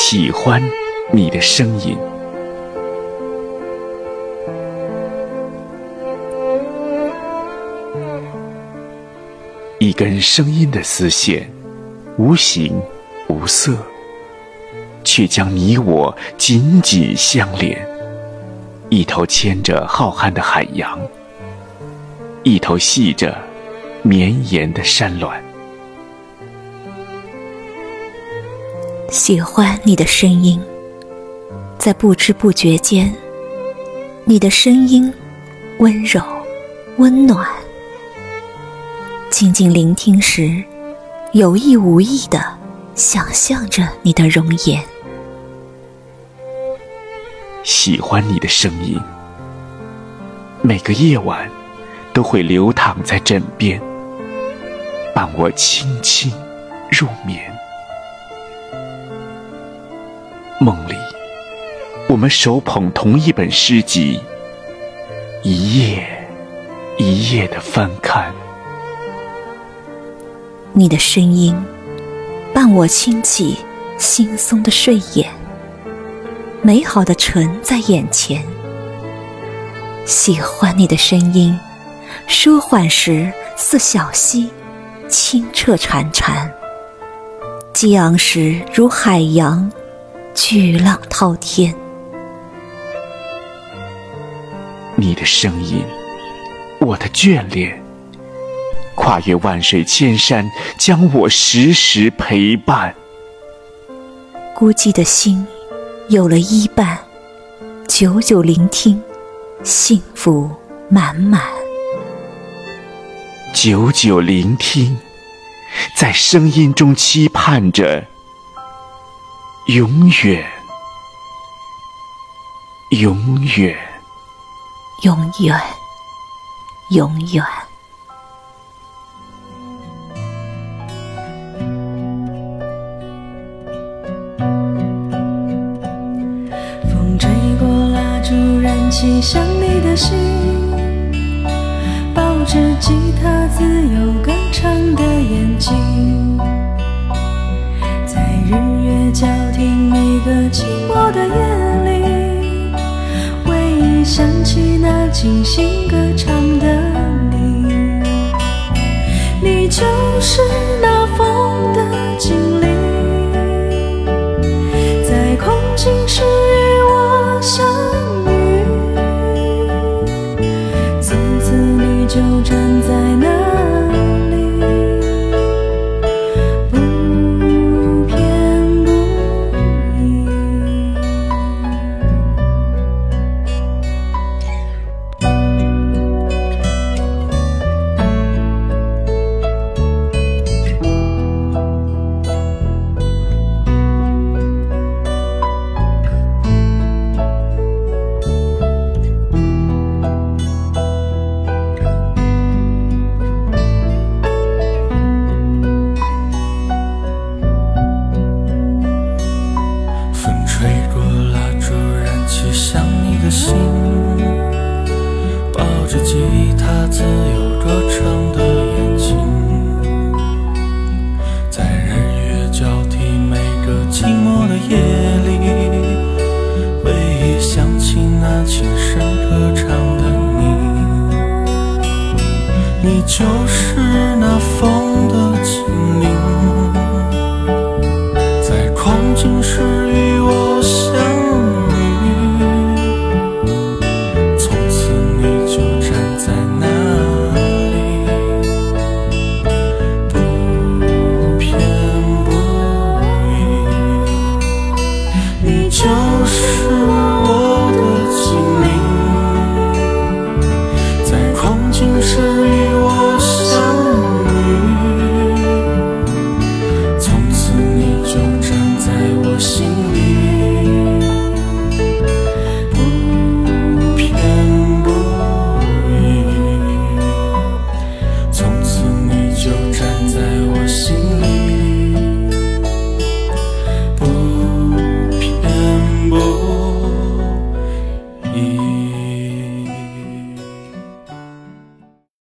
喜欢你的声音。一根声音的丝线，无形无色，却将你我紧紧相连。一头牵着浩瀚的海洋，一头系着绵延的山峦。喜欢你的声音，在不知不觉间，你的声音温柔、温暖。静静聆听时，有意无意的想象着你的容颜。喜欢你的声音，每个夜晚都会流淌在枕边，伴我轻轻入眠。梦里，我们手捧同一本诗集，一页一页的翻看。你的声音伴我轻启惺忪的睡眼，美好的唇在眼前。喜欢你的声音，舒缓时似小溪，清澈潺潺；激昂时如海洋，巨浪滔天。你的声音，我的眷恋。跨越万水千山，将我时时陪伴。孤寂的心有了依伴，久久聆听，幸福满满。久久聆听，在声音中期盼着永远，永远，永远，永远。风吹过，蜡烛燃起想你的心，抱着吉他自由歌唱的想起那精心歌唱的你，你就是那的心，抱着吉他自由歌唱的眼睛，在日月交替每个寂寞的夜里，回忆想起那琴声歌唱的你，你就是那风。就是我。